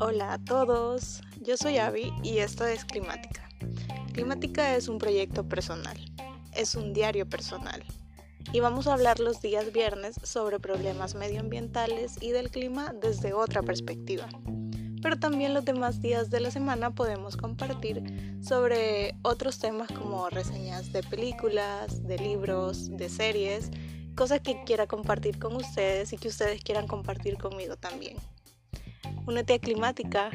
Hola a todos, yo soy Avi y esto es Climática. Climática es un proyecto personal, es un diario personal y vamos a hablar los días viernes sobre problemas medioambientales y del clima desde otra perspectiva. Pero también los demás días de la semana podemos compartir sobre otros temas como reseñas de películas, de libros, de series, cosas que quiera compartir con ustedes y que ustedes quieran compartir conmigo también. Únete a Climática